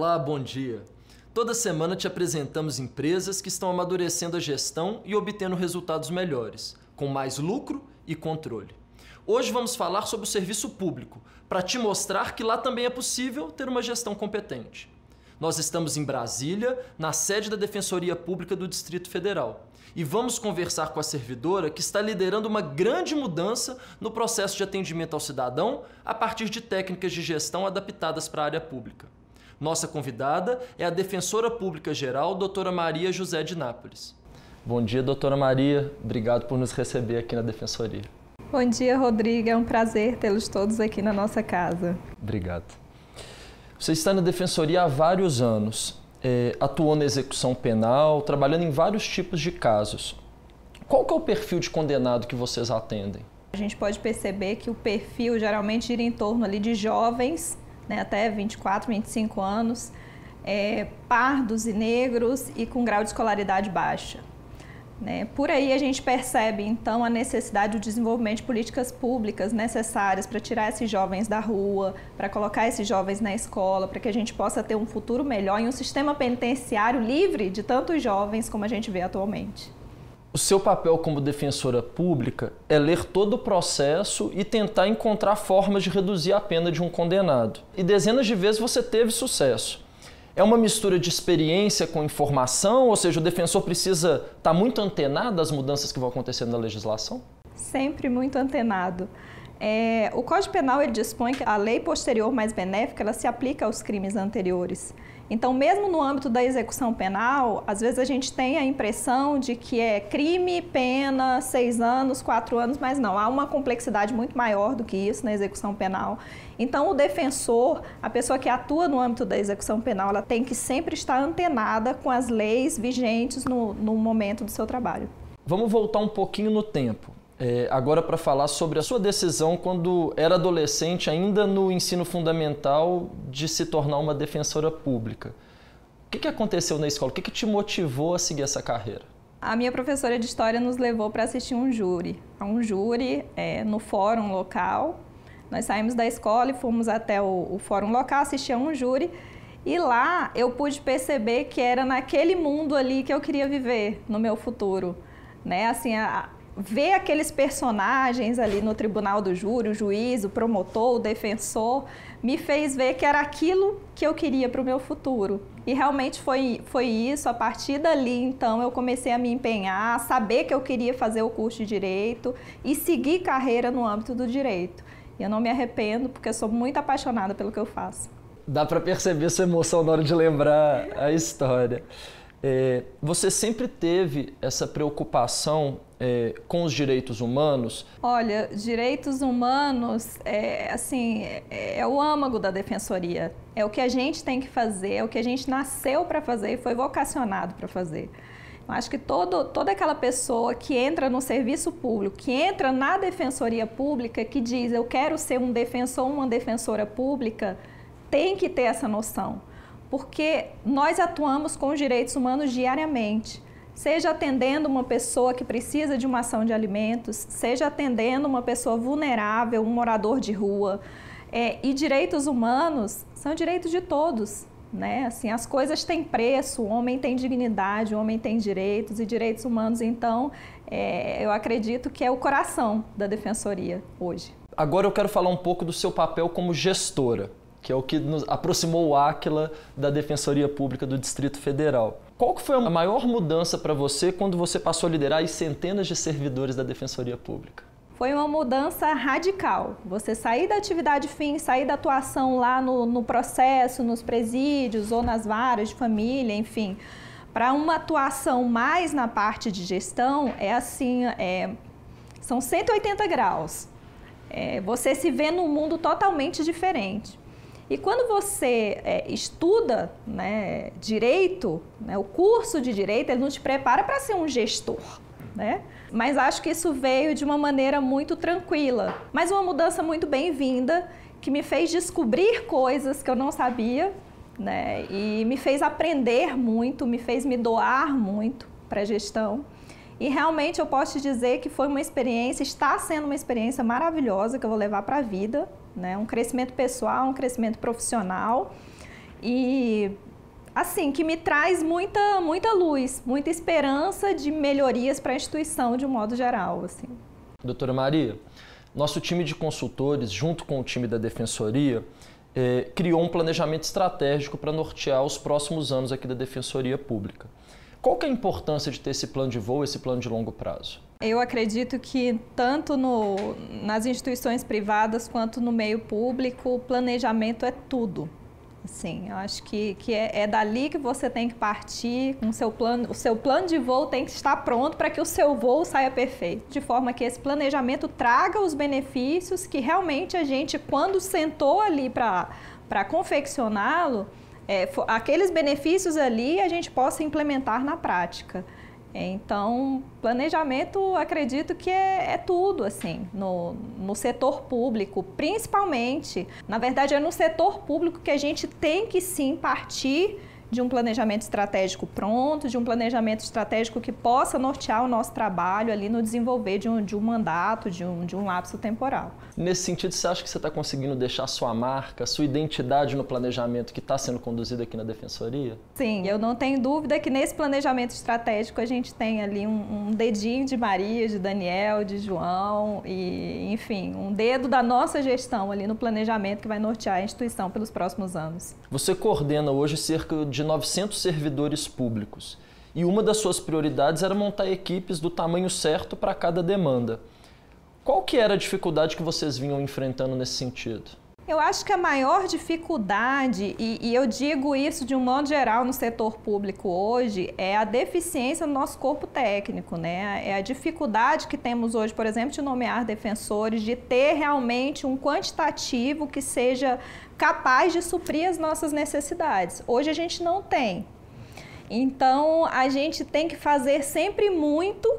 Olá, bom dia. Toda semana te apresentamos empresas que estão amadurecendo a gestão e obtendo resultados melhores, com mais lucro e controle. Hoje vamos falar sobre o serviço público, para te mostrar que lá também é possível ter uma gestão competente. Nós estamos em Brasília, na sede da Defensoria Pública do Distrito Federal, e vamos conversar com a servidora que está liderando uma grande mudança no processo de atendimento ao cidadão a partir de técnicas de gestão adaptadas para a área pública. Nossa convidada é a Defensora Pública Geral, doutora Maria José de Nápoles. Bom dia, doutora Maria. Obrigado por nos receber aqui na Defensoria. Bom dia, Rodrigo. É um prazer tê-los todos aqui na nossa casa. Obrigado. Você está na Defensoria há vários anos. É, atuou na execução penal, trabalhando em vários tipos de casos. Qual que é o perfil de condenado que vocês atendem? A gente pode perceber que o perfil geralmente gira em torno ali de jovens né, até 24, 25 anos, é, pardos e negros e com grau de escolaridade baixa. Né? Por aí a gente percebe então a necessidade do desenvolvimento de políticas públicas necessárias para tirar esses jovens da rua, para colocar esses jovens na escola, para que a gente possa ter um futuro melhor em um sistema penitenciário livre de tantos jovens como a gente vê atualmente. O seu papel como defensora pública é ler todo o processo e tentar encontrar formas de reduzir a pena de um condenado. E dezenas de vezes você teve sucesso. É uma mistura de experiência com informação, ou seja, o defensor precisa estar tá muito antenado às mudanças que vão acontecendo na legislação? Sempre muito antenado. É, o Código Penal ele dispõe que a lei posterior mais benéfica ela se aplica aos crimes anteriores. Então, mesmo no âmbito da execução penal, às vezes a gente tem a impressão de que é crime, pena, seis anos, quatro anos, mas não, há uma complexidade muito maior do que isso na execução penal. Então, o defensor, a pessoa que atua no âmbito da execução penal, ela tem que sempre estar antenada com as leis vigentes no, no momento do seu trabalho. Vamos voltar um pouquinho no tempo é, agora para falar sobre a sua decisão quando era adolescente, ainda no ensino fundamental, de se tornar uma defensora pública. O que, que aconteceu na escola? O que, que te motivou a seguir essa carreira? A minha professora de história nos levou para assistir um júri, a um júri é, no fórum local. Nós saímos da escola e fomos até o, o fórum local assistir a um júri. E lá eu pude perceber que era naquele mundo ali que eu queria viver no meu futuro. Né? Assim, a, ver aqueles personagens ali no tribunal do júri, o juiz, o promotor, o defensor, me fez ver que era aquilo que eu queria para o meu futuro. E realmente foi, foi isso. A partir dali, então, eu comecei a me empenhar, a saber que eu queria fazer o curso de direito e seguir carreira no âmbito do direito. E eu não me arrependo, porque eu sou muito apaixonada pelo que eu faço. Dá para perceber sua emoção na hora de lembrar a história. É, você sempre teve essa preocupação é, com os direitos humanos? Olha, direitos humanos é assim é, é, o âmago da defensoria. É o que a gente tem que fazer, é o que a gente nasceu para fazer e foi vocacionado para fazer. Eu acho que todo, toda aquela pessoa que entra no serviço público, que entra na defensoria pública, que diz eu quero ser um defensor, uma defensora pública, tem que ter essa noção porque nós atuamos com os direitos humanos diariamente. Seja atendendo uma pessoa que precisa de uma ação de alimentos, seja atendendo uma pessoa vulnerável, um morador de rua. É, e direitos humanos são direitos de todos. Né? Assim, as coisas têm preço, o homem tem dignidade, o homem tem direitos e direitos humanos, então é, eu acredito que é o coração da defensoria hoje. Agora eu quero falar um pouco do seu papel como gestora que é o que nos aproximou o Áquila da Defensoria Pública do Distrito Federal. Qual que foi a maior mudança para você quando você passou a liderar as centenas de servidores da Defensoria Pública? Foi uma mudança radical. Você sair da atividade fim, sair da atuação lá no, no processo, nos presídios ou nas varas de família, enfim, para uma atuação mais na parte de gestão, é assim, é, são 180 graus. É, você se vê num mundo totalmente diferente. E quando você é, estuda né, direito, né, o curso de direito, ele não te prepara para ser um gestor. Né? Mas acho que isso veio de uma maneira muito tranquila, mas uma mudança muito bem-vinda que me fez descobrir coisas que eu não sabia, né? E me fez aprender muito, me fez me doar muito para a gestão. E realmente eu posso te dizer que foi uma experiência, está sendo uma experiência maravilhosa que eu vou levar para a vida, né? Um crescimento pessoal, um crescimento profissional. e assim que me traz muita muita luz, muita esperança de melhorias para a instituição de um modo geral, assim. Doutora Maria, nosso time de consultores, junto com o time da Defensoria, eh, criou um planejamento estratégico para nortear os próximos anos aqui da Defensoria Pública. Qual que é a importância de ter esse plano de voo, esse plano de longo prazo? Eu acredito que tanto no, nas instituições privadas quanto no meio público, o planejamento é tudo. Sim, eu acho que, que é, é, dali que você tem que partir com seu plano. O seu plano de voo tem que estar pronto para que o seu voo saia perfeito, de forma que esse planejamento traga os benefícios que realmente a gente, quando sentou ali para confeccioná-lo, é, aqueles benefícios ali a gente possa implementar na prática. Então, planejamento, acredito que é, é, tudo, assim, no, no setor público, principalmente. Na verdade, é no setor público que a gente tem que sim partir de um planejamento estratégico pronto, de um planejamento estratégico que possa nortear o nosso trabalho ali no desenvolver de um, de um mandato, de um, de um lapso temporal. Nesse sentido, você acha que você está conseguindo deixar sua marca, sua identidade no planejamento que está sendo conduzido aqui na Defensoria? Sim, eu não tenho dúvida que nesse planejamento estratégico a gente tem ali um, um dedinho de Maria, de Daniel, de João e, enfim, um dedo da nossa gestão ali no planejamento que vai nortear a instituição pelos próximos anos. Você coordena hoje cerca de de 900 servidores públicos. E uma das suas prioridades era montar equipes do tamanho certo para cada demanda. Qual que era a dificuldade que vocês vinham enfrentando nesse sentido? Eu acho que a maior dificuldade, e, e, eu digo isso de um modo geral no setor público hoje, é a deficiência no nosso corpo técnico, né? É a dificuldade que temos hoje, por exemplo, de nomear defensores, de ter realmente um quantitativo que seja capaz de suprir as nossas necessidades. Hoje a gente não tem. Então a gente tem que fazer sempre muito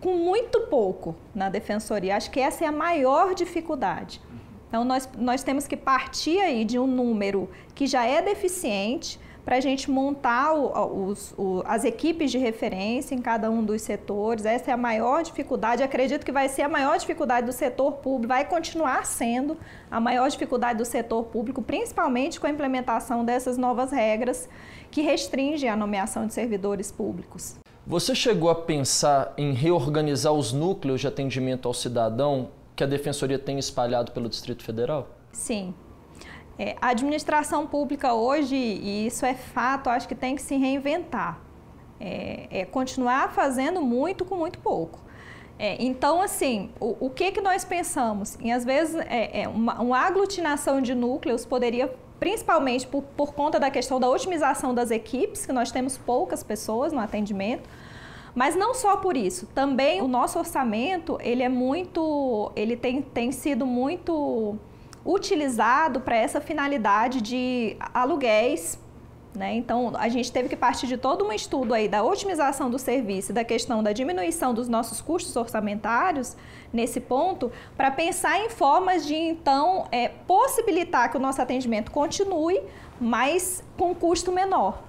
com muito pouco na defensoria. Acho que essa é a maior dificuldade. Então, nós, nós temos que partir aí de um número que já é deficiente para a gente montar o, os, o, as equipes de referência em cada um dos setores. Essa é a maior dificuldade. Acredito que vai ser a maior dificuldade do setor público, vai continuar sendo a maior dificuldade do setor público, principalmente com a implementação dessas novas regras que restringem a nomeação de servidores públicos. Você chegou a pensar em reorganizar os núcleos de atendimento ao cidadão que a Defensoria tem espalhado pelo Distrito Federal? Sim. É, a administração pública hoje, e isso é fato, acho que tem que se reinventar. É, é continuar fazendo muito com muito pouco. É, então, assim, o, o, que, que nós pensamos? Em, às vezes, é, é uma, uma, aglutinação de núcleos poderia, principalmente por, por conta da questão da otimização das equipes, que nós temos poucas pessoas no atendimento, mas não só por isso, também o nosso orçamento, ele é muito, ele tem, tem sido muito utilizado para essa finalidade de aluguéis né? Então, a gente teve que partir de todo um estudo aí da otimização do serviço da questão da diminuição dos nossos custos orçamentários nesse ponto, para pensar em formas de, então, é, possibilitar que o nosso atendimento continue, mas com custo menor.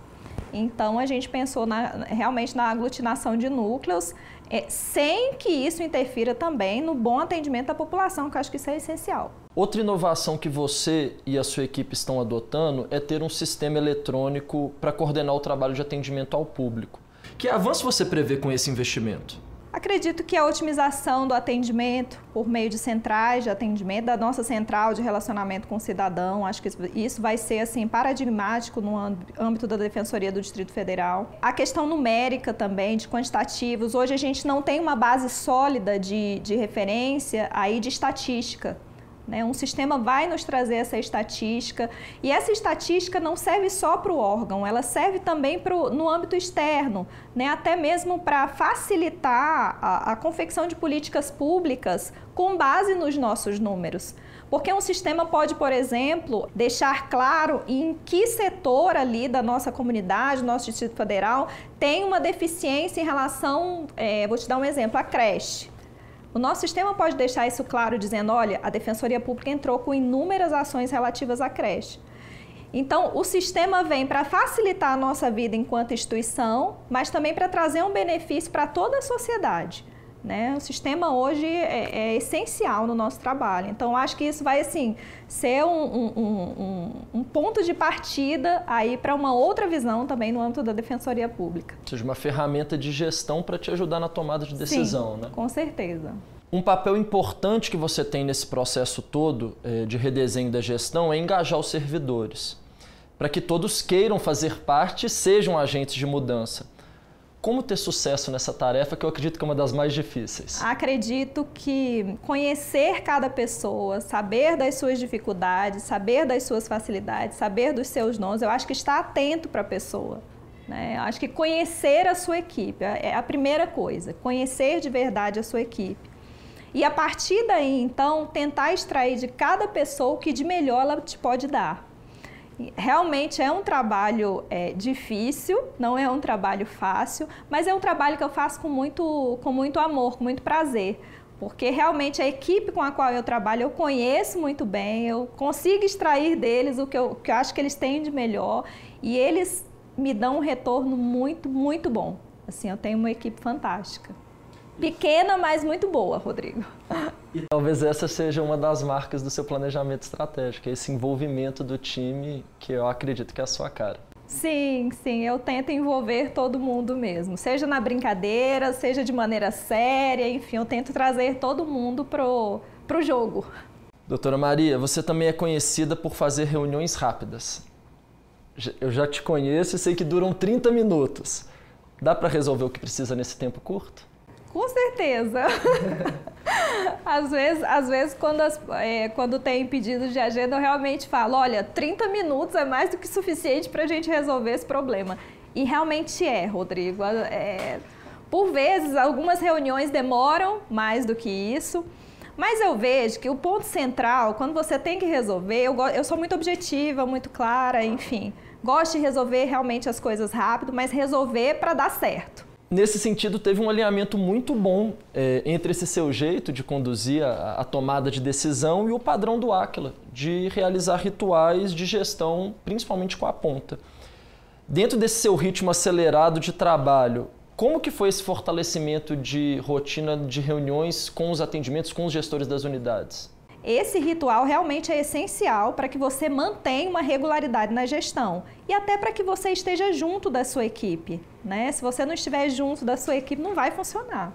Então a gente pensou na, realmente na aglutinação de núcleos, é, sem que isso interfira também no bom atendimento da população, que eu acho que isso é essencial. Outra inovação que você e a sua equipe estão adotando é ter um sistema eletrônico para coordenar o trabalho de atendimento ao público. Que avanço você prevê com esse investimento? Acredito que a otimização do atendimento por meio de centrais de atendimento, da nossa central de relacionamento com o cidadão, acho que isso vai ser assim paradigmático no âmbito da Defensoria do Distrito Federal. A questão numérica também, de quantitativos. Hoje a gente não tem uma base sólida de, de referência aí de estatística. Né? Um sistema vai nos trazer essa estatística e essa estatística não serve só para o órgão, ela serve também pro, no âmbito externo, né? até mesmo para facilitar a, a confecção de políticas públicas com base nos nossos números. Porque um sistema pode, por exemplo, deixar claro em que setor ali da nossa comunidade, nosso Distrito Federal, tem uma deficiência em relação, é, vou te dar um exemplo, a creche. O nosso sistema pode deixar isso claro, dizendo: olha, a Defensoria Pública entrou com inúmeras ações relativas à creche. Então, o sistema vem para facilitar a nossa vida enquanto instituição, mas também para trazer um benefício para toda a sociedade. Né? O sistema hoje é, é, essencial no nosso trabalho. Então, acho que isso vai assim ser um, um, um, um ponto de partida aí para uma outra visão também no âmbito da defensoria pública. Ou seja, uma ferramenta de gestão para te ajudar na tomada de decisão, Sim, né? Com certeza. Um papel importante que você tem nesse processo todo eh, de redesenho da gestão é engajar os servidores, para que todos queiram fazer parte e sejam agentes de mudança. Como ter sucesso nessa tarefa que eu acredito que é uma das mais difíceis? Acredito que conhecer cada pessoa, saber das suas dificuldades, saber das suas facilidades, saber dos seus dons, eu acho que estar atento para a pessoa. Né? Acho que conhecer a sua equipe é a primeira coisa, conhecer de verdade a sua equipe. E a partir daí, então, tentar extrair de cada pessoa o que de melhor ela te pode dar. Realmente é um trabalho é, difícil, não é um trabalho fácil, mas é um trabalho que eu faço com muito, com muito amor, com muito prazer. Porque realmente a equipe com a qual eu trabalho eu conheço muito bem, eu consigo extrair deles o que eu, que eu acho que eles têm de melhor e eles me dão um retorno muito, muito bom. Assim, eu tenho uma equipe fantástica. Pequena, mas muito boa, Rodrigo. E talvez essa seja uma das marcas do seu planejamento estratégico, esse envolvimento do time que eu acredito que é a sua cara. Sim, sim, eu tento envolver todo mundo mesmo, seja na brincadeira, seja de maneira séria, enfim, eu tento trazer todo mundo pro, pro jogo. Doutora Maria, você também é conhecida por fazer reuniões rápidas. Eu já te conheço e sei que duram 30 minutos. Dá para resolver o que precisa nesse tempo curto? Com certeza. às vezes, às vezes quando, as, é, quando tem pedidos de agenda, eu realmente falo, olha, 30 minutos é mais do que suficiente para a gente resolver esse problema. E realmente é, Rodrigo. É, por vezes, algumas reuniões demoram mais do que isso. Mas eu vejo que o ponto central, quando você tem que resolver, eu, eu sou muito objetiva, muito clara, enfim. Gosto de resolver realmente as coisas rápido, mas resolver para dar certo nesse sentido, teve um alinhamento muito bom é, entre esse seu jeito de conduzir a, a, tomada de decisão e o padrão do Aquila, de realizar rituais de gestão, principalmente com a ponta. Dentro desse seu ritmo acelerado de trabalho, como que foi esse fortalecimento de rotina de reuniões com os atendimentos, com os gestores das unidades? Esse ritual realmente é essencial para que você mantenha uma regularidade na gestão e até para que você esteja junto da sua equipe. Né? Se você não estiver junto da sua equipe, não vai funcionar.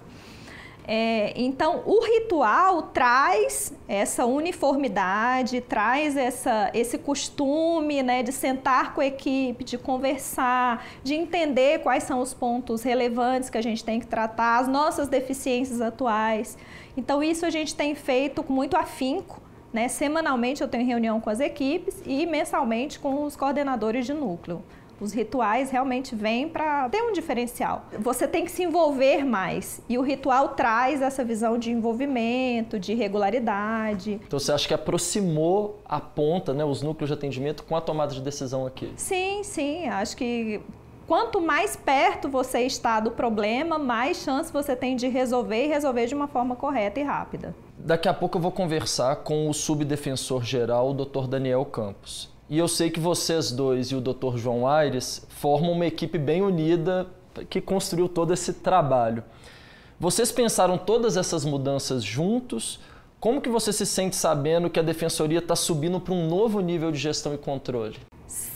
É, então, o ritual traz essa uniformidade, traz essa, esse costume né, de sentar com a equipe, de conversar, de entender quais são os pontos relevantes que a gente tem que tratar, as nossas deficiências atuais. Então, isso a gente tem feito com muito afinco. Né? Semanalmente eu tenho reunião com as equipes e mensalmente com os coordenadores de núcleo. Os rituais realmente vêm para ter um diferencial. Você tem que se envolver mais e o ritual traz essa visão de envolvimento, de regularidade. Então você acha que aproximou a ponta, né, os núcleos de atendimento com a tomada de decisão aqui? Sim, sim. Acho que quanto mais perto você está do problema, mais chance você tem de resolver e resolver de uma forma correta e rápida. Daqui a pouco eu vou conversar com o subdefensor geral, o Dr. Daniel Campos. E eu sei que vocês dois e o Dr. João Aires formam uma equipe bem unida que construiu todo esse trabalho. Vocês pensaram todas essas mudanças juntos? Como que você se sente sabendo que a defensoria está subindo para um novo nível de gestão e controle?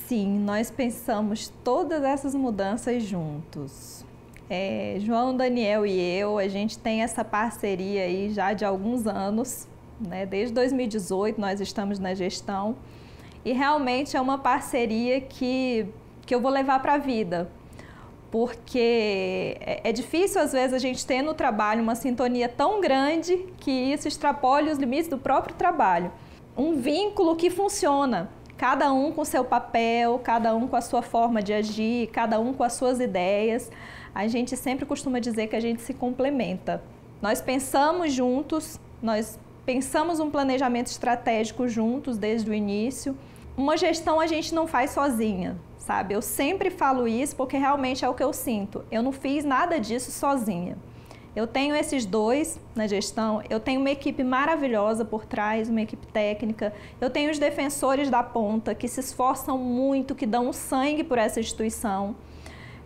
Sim, nós pensamos todas essas mudanças juntos. É, João, Daniel e eu, a gente tem essa parceria aí já de alguns anos, né? Desde 2018 nós estamos na gestão e realmente é uma parceria que, que eu vou levar para a vida. Porque é, é difícil, às vezes, a gente ter no trabalho uma sintonia tão grande que isso extrapole os limites do próprio trabalho. Um vínculo que funciona, cada um com seu papel, cada um com a sua forma de agir, cada um com as suas ideias. A gente sempre costuma dizer que a gente se complementa. Nós pensamos juntos, nós pensamos um planejamento estratégico juntos desde o início uma gestão a gente não faz sozinha, sabe? Eu sempre falo isso porque realmente é o que eu sinto. Eu não fiz nada disso sozinha. Eu tenho esses dois na gestão, eu tenho uma equipe maravilhosa por trás, uma equipe técnica, eu tenho os defensores da ponta que se esforçam muito, que dão sangue por essa instituição.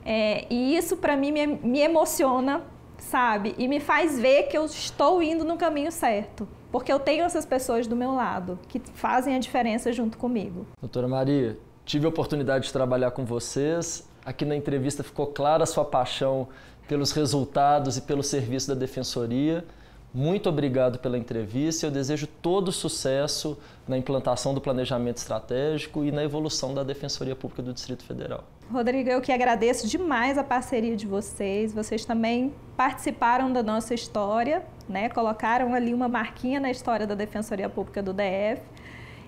É, e isso para mim me, me emociona sabe? E me faz ver que eu estou indo no caminho certo. Porque eu tenho essas pessoas do meu lado que fazem a diferença junto comigo. Doutora Maria, tive a oportunidade de trabalhar com vocês. Aqui na entrevista ficou clara a sua paixão pelos resultados e pelo serviço da Defensoria. Muito obrigado pela entrevista. Eu desejo todo sucesso na implantação do planejamento estratégico e na evolução da Defensoria Pública do Distrito Federal. Rodrigo, eu que agradeço demais a parceria de vocês. Vocês também participaram da nossa história, né? Colocaram ali uma marquinha na história da Defensoria Pública do DF.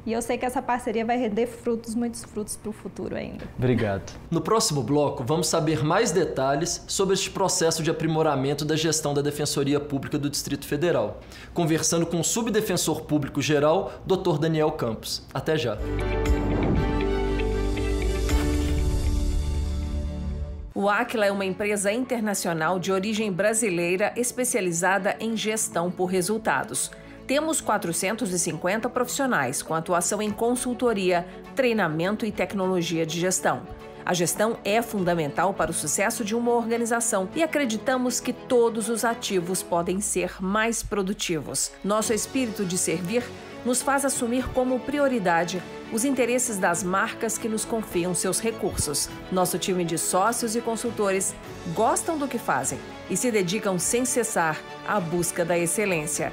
E eu sei que essa parceria vai render frutos, muitos frutos para o futuro ainda. Obrigado. No próximo bloco, vamos saber mais detalhes sobre este processo de aprimoramento da gestão da Defensoria Pública do Distrito Federal, conversando com o subdefensor público geral, Dr. Daniel Campos. Até já. O Aquila é uma empresa internacional de origem brasileira especializada em gestão por resultados. Temos 450 profissionais com atuação em consultoria, treinamento e tecnologia de gestão. A gestão é fundamental para o sucesso de uma organização e acreditamos que todos os ativos podem ser mais produtivos. Nosso espírito de servir nos faz assumir como prioridade os interesses das marcas que nos confiam seus recursos. Nosso time de sócios e consultores gostam do que fazem e se dedicam sem cessar à busca da excelência.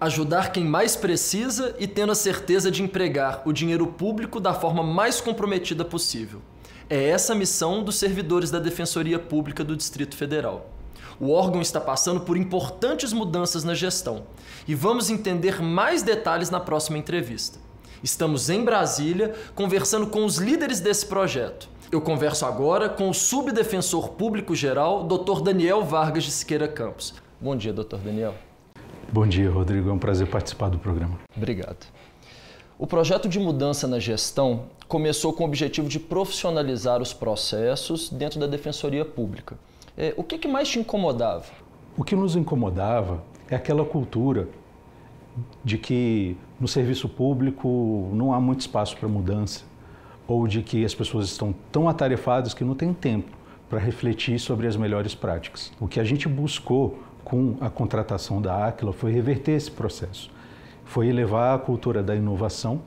Ajudar quem mais precisa e tendo a certeza de empregar o dinheiro público da forma mais comprometida possível. É essa a missão dos servidores da Defensoria Pública do Distrito Federal. O órgão está passando por importantes mudanças na gestão e vamos entender mais detalhes na próxima entrevista. Estamos em Brasília conversando com os líderes desse projeto. Eu converso agora com o subdefensor público geral, Dr. Daniel Vargas de Siqueira Campos. Bom dia, Dr. Daniel. Bom dia, Rodrigo. É um prazer participar do programa. Obrigado. O projeto de mudança na gestão começou com o objetivo de profissionalizar os processos dentro da Defensoria Pública. É, o que, que mais te incomodava? O que nos incomodava é aquela cultura de que no serviço público não há muito espaço para mudança, ou de que as pessoas estão tão atarefadas que não tem tempo para refletir sobre as melhores práticas. O que a gente buscou com a contratação da Aquila foi reverter esse processo, foi elevar a cultura da inovação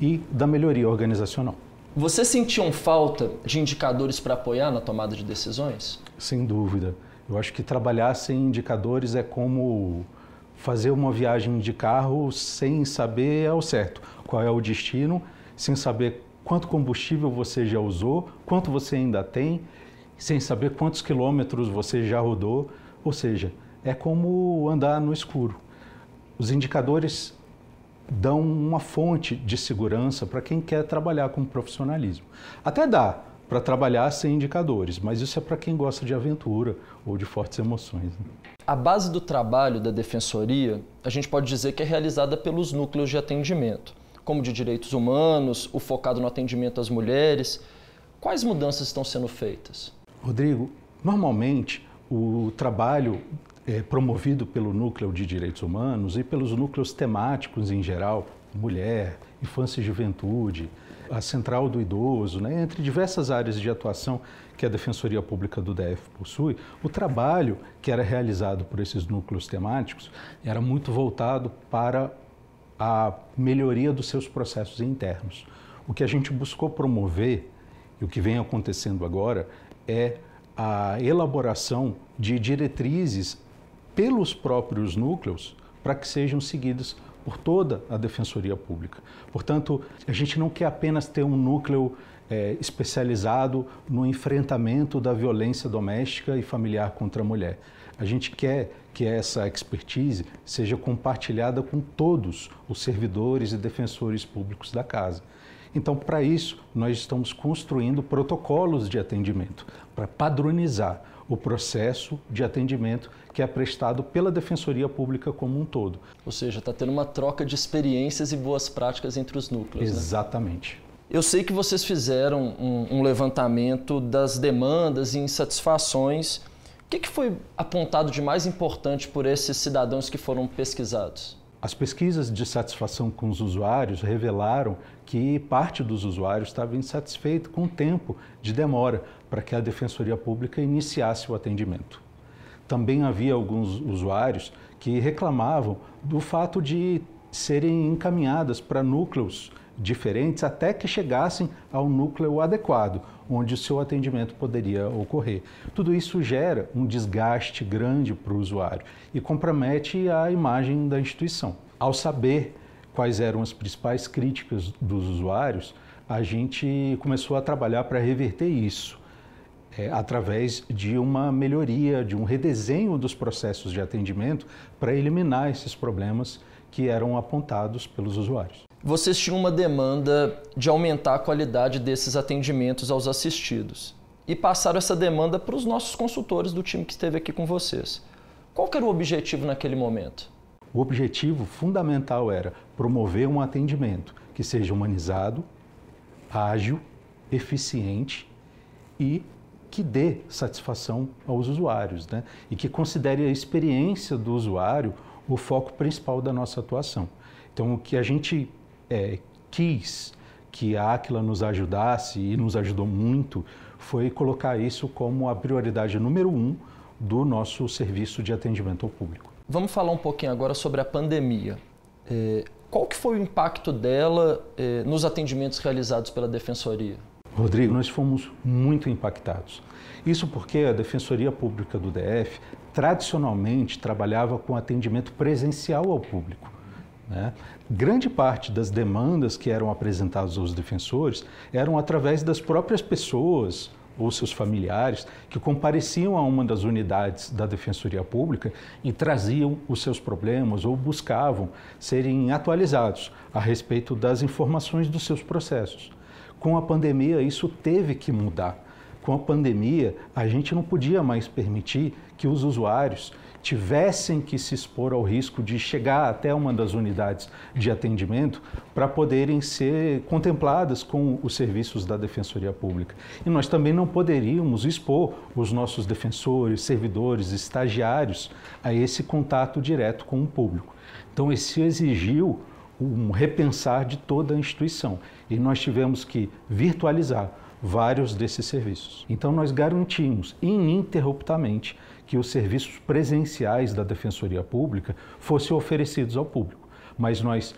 e da melhoria organizacional. Você sentiu falta de indicadores para apoiar na tomada de decisões? Sem dúvida. Eu acho que trabalhar sem indicadores é como fazer uma viagem de carro sem saber ao certo qual é o destino, sem saber quanto combustível você já usou, quanto você ainda tem, sem saber quantos quilômetros você já rodou. Ou seja, é como andar no escuro. Os indicadores dão uma fonte de segurança para quem quer trabalhar com profissionalismo. Até dá para trabalhar sem indicadores, mas isso é para quem gosta de aventura ou de fortes emoções. Né? A base do trabalho da defensoria, a gente pode dizer que é realizada pelos núcleos de atendimento, como de direitos humanos, o focado no atendimento às mulheres. Quais mudanças estão sendo feitas? Rodrigo, normalmente o trabalho é, promovido pelo Núcleo de Direitos Humanos e pelos núcleos temáticos em geral, mulher, infância e juventude, a Central do Idoso, né, entre diversas áreas de atuação que a Defensoria Pública do DF possui, o trabalho que era realizado por esses núcleos temáticos era muito voltado para a melhoria dos seus processos internos. O que a gente buscou promover, e o que vem acontecendo agora, é a elaboração de diretrizes pelos próprios núcleos para que sejam seguidas por toda a Defensoria Pública. Portanto, a gente não quer apenas ter um núcleo é, especializado no enfrentamento da violência doméstica e familiar contra a mulher. A gente quer que essa expertise seja compartilhada com todos os servidores e defensores públicos da casa. Então, para isso, nós estamos construindo protocolos de atendimento para padronizar o processo de atendimento que é prestado pela Defensoria Pública como um todo. Ou seja, está tendo uma troca de experiências e boas práticas entre os núcleos. Né? Exatamente. Né? Eu sei que vocês fizeram um, um levantamento das demandas e insatisfações. O que, que foi apontado de mais importante por esses cidadãos que foram pesquisados? As pesquisas de satisfação com os usuários revelaram que parte dos usuários estava insatisfeito com o tempo de demora para que a Defensoria Pública iniciasse o atendimento. Também havia alguns usuários que reclamavam do fato de serem encaminhadas para núcleos diferentes até que chegassem ao núcleo adequado, onde o seu atendimento poderia ocorrer. Tudo isso gera um desgaste grande para o usuário e compromete a imagem da instituição. Ao saber quais eram as principais críticas dos usuários, a gente começou a trabalhar para reverter isso. É, através de uma melhoria, de um redesenho dos processos de atendimento para eliminar esses problemas que eram apontados pelos usuários vocês tinham uma demanda de aumentar a qualidade desses atendimentos aos assistidos e passaram essa demanda para os nossos consultores do time que esteve aqui com vocês. Qual era o objetivo naquele momento? O objetivo fundamental era promover um atendimento que seja humanizado, ágil, eficiente e que dê satisfação aos usuários, né? E que considere a experiência do usuário o foco principal da nossa atuação. Então, o que a gente é, quis que a Aquila nos ajudasse e nos ajudou muito foi colocar isso como a prioridade número um do nosso serviço de atendimento ao público. Vamos falar um pouquinho agora sobre a pandemia. É, qual que foi o impacto dela é, nos atendimentos realizados pela Defensoria? Rodrigo, nós fomos muito impactados. Isso porque a Defensoria Pública do DF tradicionalmente trabalhava com atendimento presencial ao público. Né? Grande parte das demandas que eram apresentadas aos defensores eram através das próprias pessoas ou seus familiares que compareciam a uma das unidades da Defensoria Pública e traziam os seus problemas ou buscavam serem atualizados a respeito das informações dos seus processos. Com a pandemia, isso teve que mudar. Com a pandemia, a gente não podia mais permitir que os usuários tivessem que se expor ao risco de chegar até uma das unidades de atendimento para poderem ser contempladas com os serviços da Defensoria Pública. E nós também não poderíamos expor os nossos defensores, servidores, estagiários a esse contato direto com o público. Então, isso exigiu um repensar de toda a instituição. E nós tivemos que virtualizar vários desses serviços. Então, nós garantimos ininterruptamente que os serviços presenciais da Defensoria Pública fossem oferecidos ao público, mas nós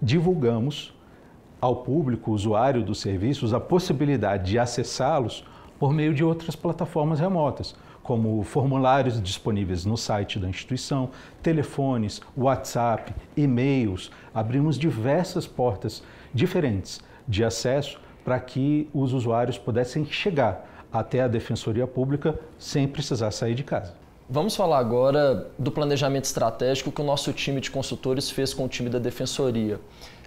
divulgamos ao público, usuário dos serviços, a possibilidade de acessá-los por meio de outras plataformas remotas, como formulários disponíveis no site da instituição, telefones, WhatsApp, e-mails. Abrimos diversas portas diferentes de acesso para que os usuários pudessem chegar até a Defensoria Pública sem precisar sair de casa. Vamos falar agora do planejamento estratégico que o nosso time de consultores fez com o time da Defensoria.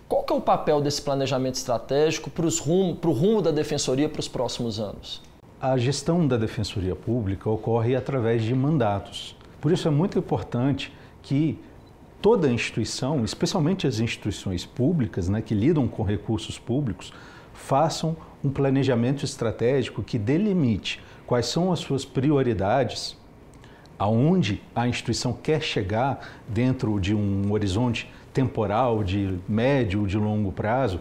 Qual que é o papel desse planejamento estratégico para, rumo, o rumo da Defensoria para os próximos anos? A gestão da Defensoria Pública ocorre através de mandatos. Por isso é muito importante que toda instituição, especialmente as instituições públicas né, que lidam com recursos públicos, façam um planejamento estratégico que delimite quais são as suas prioridades, aonde a instituição quer chegar dentro de um horizonte temporal de médio ou de longo prazo,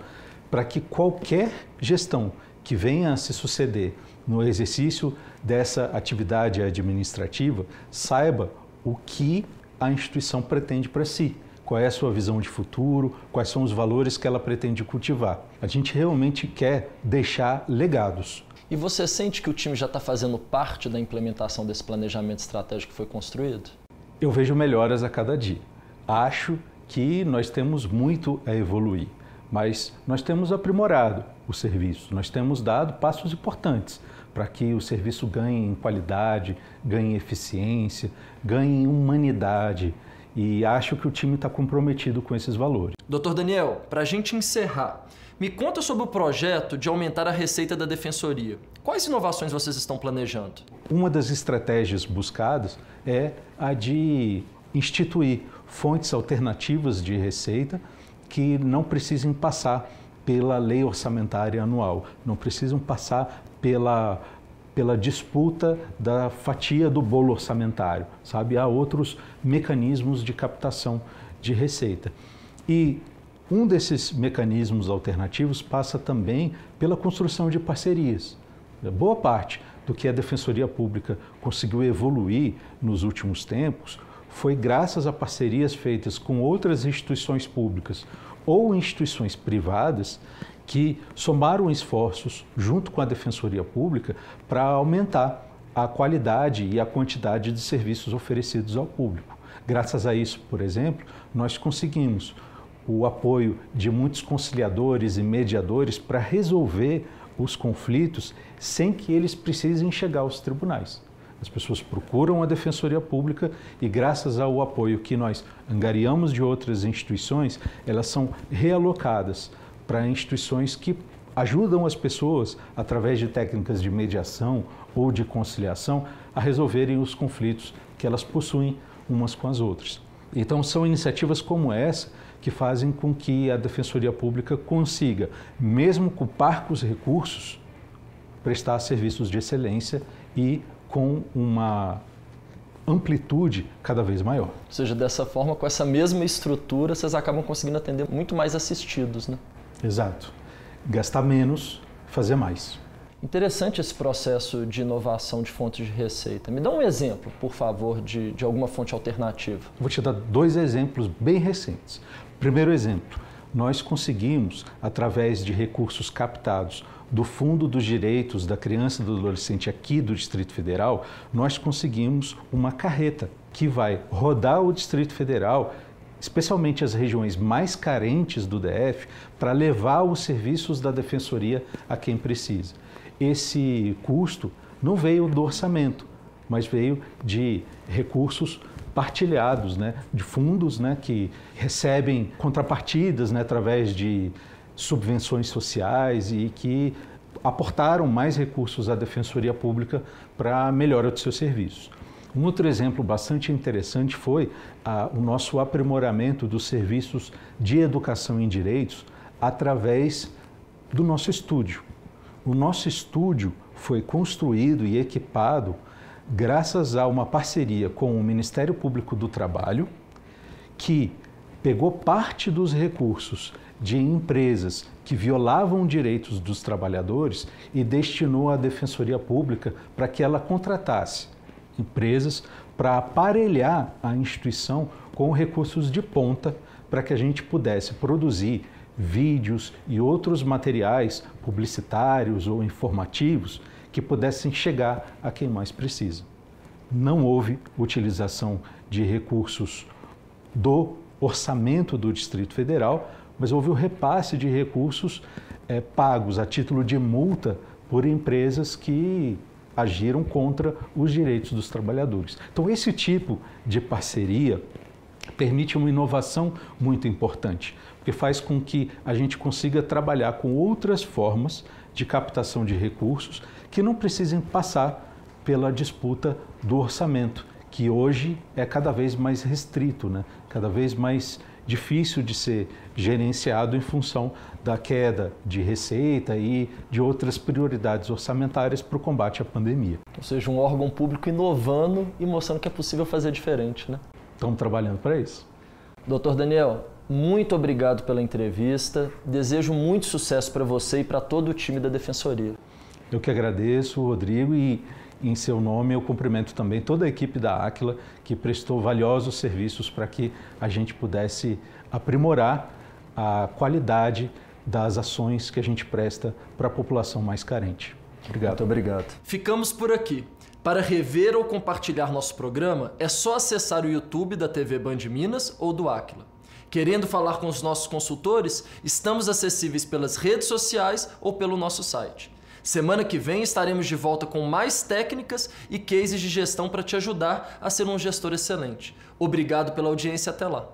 para que qualquer gestão que venha a se suceder no exercício dessa atividade administrativa saiba o que a instituição pretende para si qual é a sua visão de futuro, quais são os valores que ela pretende cultivar. A gente realmente quer deixar legados. E você sente que o time já está fazendo parte da implementação desse planejamento estratégico que foi construído? Eu vejo melhoras a cada dia. Acho que nós temos muito a evoluir, mas nós temos aprimorado o serviço, nós temos dado passos importantes para que o serviço ganhe em qualidade, ganhe em eficiência, ganhe em humanidade, e acho que o time está comprometido com esses valores. Doutor Daniel, para a gente encerrar, me conta sobre o projeto de aumentar a receita da defensoria. Quais inovações vocês estão planejando? Uma das estratégias buscadas é a de instituir fontes alternativas de receita que não precisem passar pela lei orçamentária anual, não precisam passar pela pela disputa da fatia do bolo orçamentário, sabe? Há outros mecanismos de captação de receita. E um desses mecanismos alternativos passa também pela construção de parcerias. Boa parte do que a Defensoria Pública conseguiu evoluir nos últimos tempos foi graças a parcerias feitas com outras instituições públicas ou instituições privadas que somaram esforços junto com a Defensoria Pública para aumentar a qualidade e a quantidade de serviços oferecidos ao público. Graças a isso, por exemplo, nós conseguimos o apoio de muitos conciliadores e mediadores para resolver os conflitos sem que eles precisem chegar aos tribunais. As pessoas procuram a Defensoria Pública e, graças ao apoio que nós angariamos de outras instituições, elas são realocadas para instituições que ajudam as pessoas, através de técnicas de mediação ou de conciliação, a resolverem os conflitos que elas possuem umas com as outras. Então, são iniciativas como essa que fazem com que a Defensoria Pública consiga, mesmo com parcos recursos, prestar serviços de excelência e com uma amplitude cada vez maior. Ou seja, dessa forma, com essa mesma estrutura, vocês acabam conseguindo atender muito mais assistidos, né? Exato. Gastar menos, fazer mais. Interessante esse processo de inovação de fontes de receita. Me dá um exemplo, por favor, de, de alguma fonte alternativa. Vou te dar dois exemplos bem recentes. Primeiro exemplo, nós conseguimos, através de recursos captados do Fundo dos Direitos da Criança e do Adolescente aqui do Distrito Federal, nós conseguimos uma carreta que vai rodar o Distrito Federal especialmente as regiões mais carentes do DF, para levar os serviços da defensoria a quem precisa. Esse custo não veio do orçamento, mas veio de recursos partilhados, né, de fundos né, que recebem contrapartidas né, através de subvenções sociais e que aportaram mais recursos à Defensoria Pública para a melhora dos seus serviços. Um outro exemplo bastante interessante foi a, o nosso aprimoramento dos serviços de educação em direitos através do nosso estúdio. O nosso estúdio foi construído e equipado graças a uma parceria com o Ministério Público do Trabalho, que pegou parte dos recursos de empresas que violavam direitos dos trabalhadores e destinou à Defensoria Pública para que ela contratasse empresas para aparelhar a instituição com recursos de ponta para que a gente pudesse produzir vídeos e outros materiais publicitários ou informativos que pudessem chegar a quem mais precisa. Não houve utilização de recursos do orçamento do Distrito Federal, mas houve o repasse de recursos é, pagos a título de multa por empresas que agiram contra os direitos dos trabalhadores. Então, esse tipo de parceria permite uma inovação muito importante, porque faz com que a gente consiga trabalhar com outras formas de captação de recursos que não precisem passar pela disputa do orçamento, que hoje é cada vez mais restrito, né? cada vez mais difícil de ser gerenciado em função da queda de receita e de outras prioridades orçamentárias para o combate à pandemia. Ou seja, um órgão público inovando e mostrando que é possível fazer diferente, né? Estamos trabalhando para isso. Doutor Daniel, muito obrigado pela entrevista. Desejo muito sucesso para você e para todo o time da Defensoria. Eu que agradeço, Rodrigo, e em seu nome eu cumprimento também toda a equipe da Aquila que prestou valiosos serviços para que a gente pudesse aprimorar a qualidade das ações que a gente presta para a população mais carente. Obrigado. Muito obrigado. Ficamos por aqui. Para rever ou compartilhar nosso programa, é só acessar o YouTube da TV Band Minas ou do Aquila. Querendo falar com os nossos consultores, estamos acessíveis pelas redes sociais ou pelo nosso site. Semana que vem estaremos de volta com mais técnicas e cases de gestão para te ajudar a ser um gestor excelente. Obrigado pela audiência até lá.